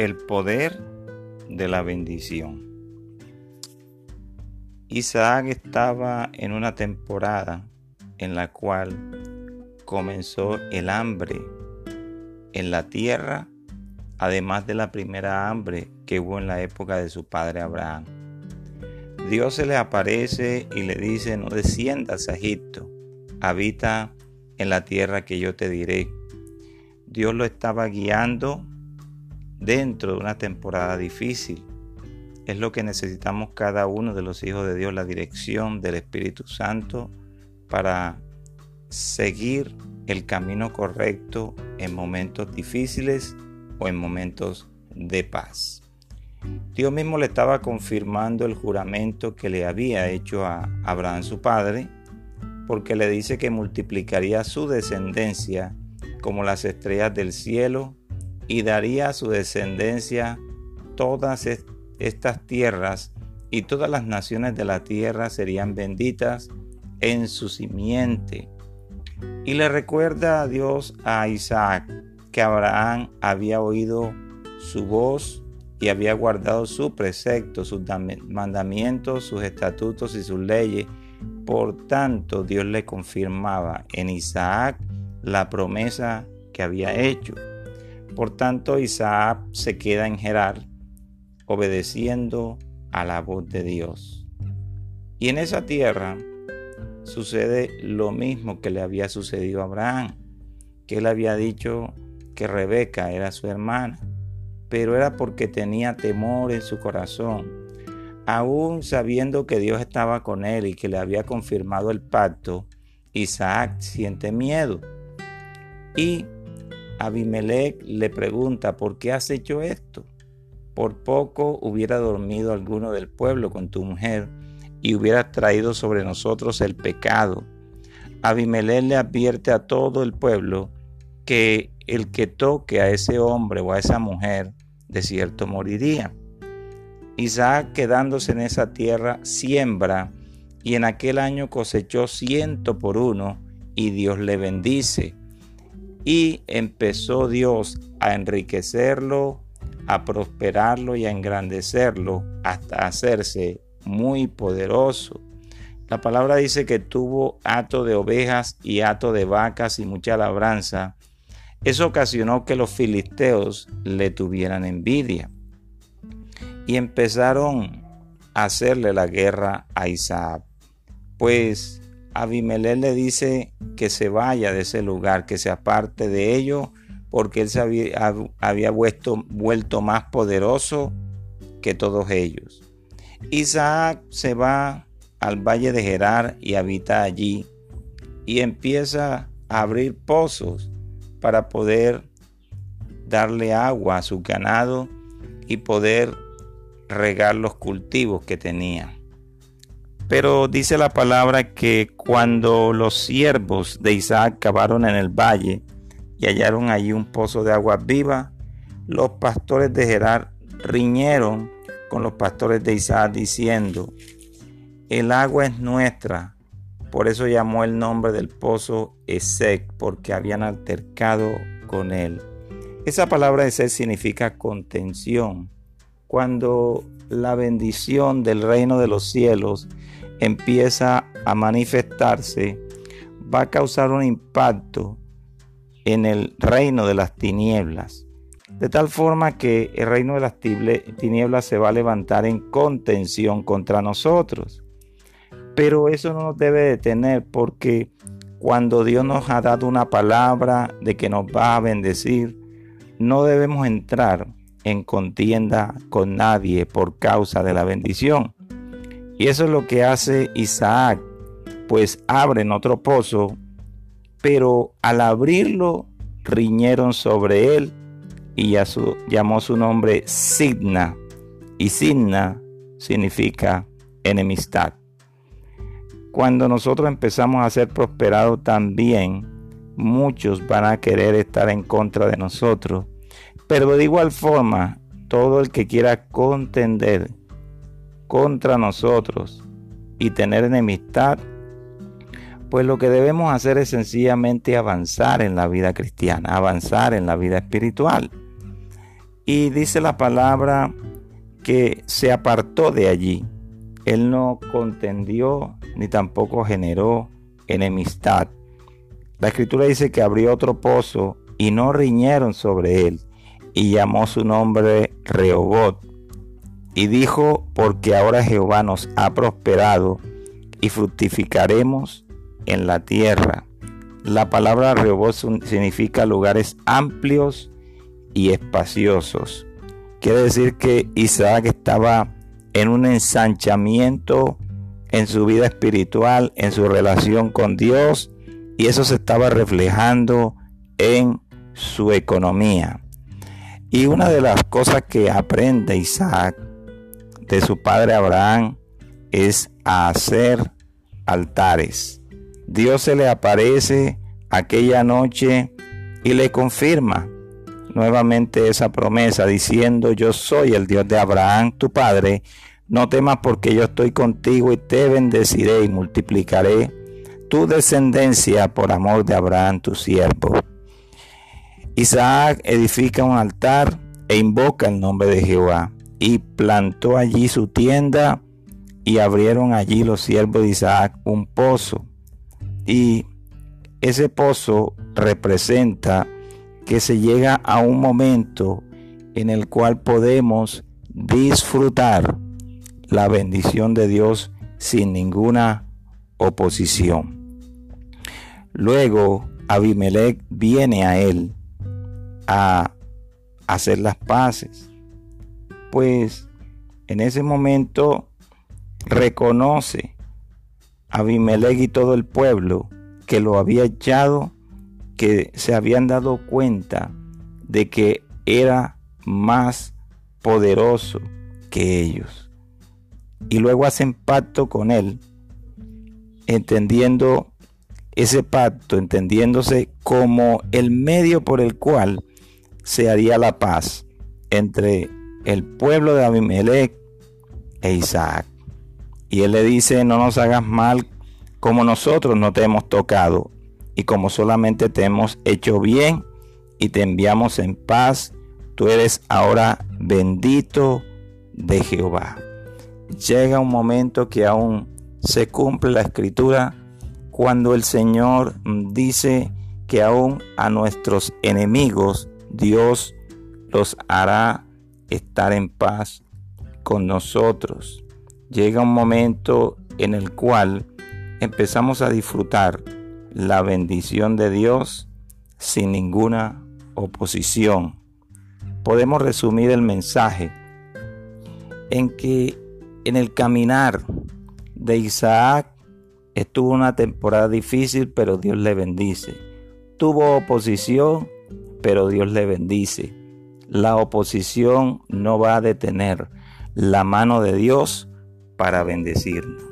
El poder de la bendición. Isaac estaba en una temporada en la cual comenzó el hambre en la tierra, además de la primera hambre que hubo en la época de su padre Abraham. Dios se le aparece y le dice, no desciendas a Egipto, habita en la tierra que yo te diré. Dios lo estaba guiando dentro de una temporada difícil. Es lo que necesitamos cada uno de los hijos de Dios, la dirección del Espíritu Santo para seguir el camino correcto en momentos difíciles o en momentos de paz. Dios mismo le estaba confirmando el juramento que le había hecho a Abraham su padre, porque le dice que multiplicaría su descendencia como las estrellas del cielo y daría a su descendencia todas estas tierras y todas las naciones de la tierra serían benditas en su simiente. Y le recuerda Dios a Isaac que Abraham había oído su voz y había guardado su precepto, sus mandamientos, sus estatutos y sus leyes. Por tanto, Dios le confirmaba en Isaac la promesa que había hecho. Por tanto, Isaac se queda en Gerar, obedeciendo a la voz de Dios. Y en esa tierra sucede lo mismo que le había sucedido a Abraham, que él había dicho que Rebeca era su hermana, pero era porque tenía temor en su corazón, aún sabiendo que Dios estaba con él y que le había confirmado el pacto, Isaac siente miedo. Y Abimelech le pregunta, ¿por qué has hecho esto? Por poco hubiera dormido alguno del pueblo con tu mujer y hubiera traído sobre nosotros el pecado. Abimelech le advierte a todo el pueblo que el que toque a ese hombre o a esa mujer de cierto moriría. Isaac quedándose en esa tierra siembra y en aquel año cosechó ciento por uno y Dios le bendice. Y empezó Dios a enriquecerlo, a prosperarlo y a engrandecerlo hasta hacerse muy poderoso. La palabra dice que tuvo hato de ovejas y hato de vacas y mucha labranza. Eso ocasionó que los filisteos le tuvieran envidia y empezaron a hacerle la guerra a Isaac. Pues Abimelech le dice que se vaya de ese lugar, que se aparte de ello, porque él se había, vuelto, vuelto más poderoso que todos ellos. Isaac se va al valle de Gerar y habita allí y empieza a abrir pozos para poder darle agua a su ganado y poder regar los cultivos que tenía. Pero dice la palabra que cuando los siervos de Isaac cavaron en el valle y hallaron allí un pozo de agua viva, los pastores de Gerar riñeron con los pastores de Isaac diciendo, el agua es nuestra. Por eso llamó el nombre del pozo Esec, porque habían altercado con él. Esa palabra Esec significa contención. Cuando la bendición del reino de los cielos empieza a manifestarse, va a causar un impacto en el reino de las tinieblas. De tal forma que el reino de las tinieblas se va a levantar en contención contra nosotros. Pero eso no nos debe detener porque cuando Dios nos ha dado una palabra de que nos va a bendecir, no debemos entrar en contienda con nadie por causa de la bendición. Y eso es lo que hace Isaac, pues abren otro pozo, pero al abrirlo riñeron sobre él y llamó su nombre Sidna. Y Sidna significa enemistad. Cuando nosotros empezamos a ser prosperados también, muchos van a querer estar en contra de nosotros. Pero de igual forma, todo el que quiera contender contra nosotros y tener enemistad, pues lo que debemos hacer es sencillamente avanzar en la vida cristiana, avanzar en la vida espiritual. Y dice la palabra que se apartó de allí. Él no contendió ni tampoco generó enemistad. La escritura dice que abrió otro pozo y no riñeron sobre él y llamó su nombre Rehobot. Y dijo, porque ahora Jehová nos ha prosperado y fructificaremos en la tierra. La palabra Rehobot significa lugares amplios y espaciosos. Quiere decir que Isaac estaba en un ensanchamiento en su vida espiritual, en su relación con Dios, y eso se estaba reflejando en su economía. Y una de las cosas que aprende Isaac de su padre Abraham es a hacer altares. Dios se le aparece aquella noche y le confirma nuevamente esa promesa diciendo yo soy el Dios de Abraham tu padre, no temas porque yo estoy contigo y te bendeciré y multiplicaré tu descendencia por amor de Abraham tu siervo. Isaac edifica un altar e invoca el nombre de Jehová y plantó allí su tienda y abrieron allí los siervos de Isaac un pozo. Y ese pozo representa que se llega a un momento en el cual podemos disfrutar la bendición de Dios sin ninguna oposición. Luego Abimelech viene a él a hacer las paces, pues en ese momento reconoce Abimelech y todo el pueblo que lo había echado, que se habían dado cuenta de que era más poderoso que ellos. Y luego hacen pacto con él, entendiendo ese pacto, entendiéndose como el medio por el cual se haría la paz entre el pueblo de Abimelech e Isaac. Y él le dice, no nos hagas mal como nosotros no te hemos tocado y como solamente te hemos hecho bien y te enviamos en paz, tú eres ahora bendito de Jehová. Llega un momento que aún se cumple la escritura cuando el Señor dice que aún a nuestros enemigos Dios los hará estar en paz con nosotros llega un momento en el cual empezamos a disfrutar la bendición de Dios sin ninguna oposición. Podemos resumir el mensaje en que en el caminar de Isaac estuvo una temporada difícil, pero Dios le bendice. Tuvo oposición, pero Dios le bendice. La oposición no va a detener la mano de Dios para bendecirnos.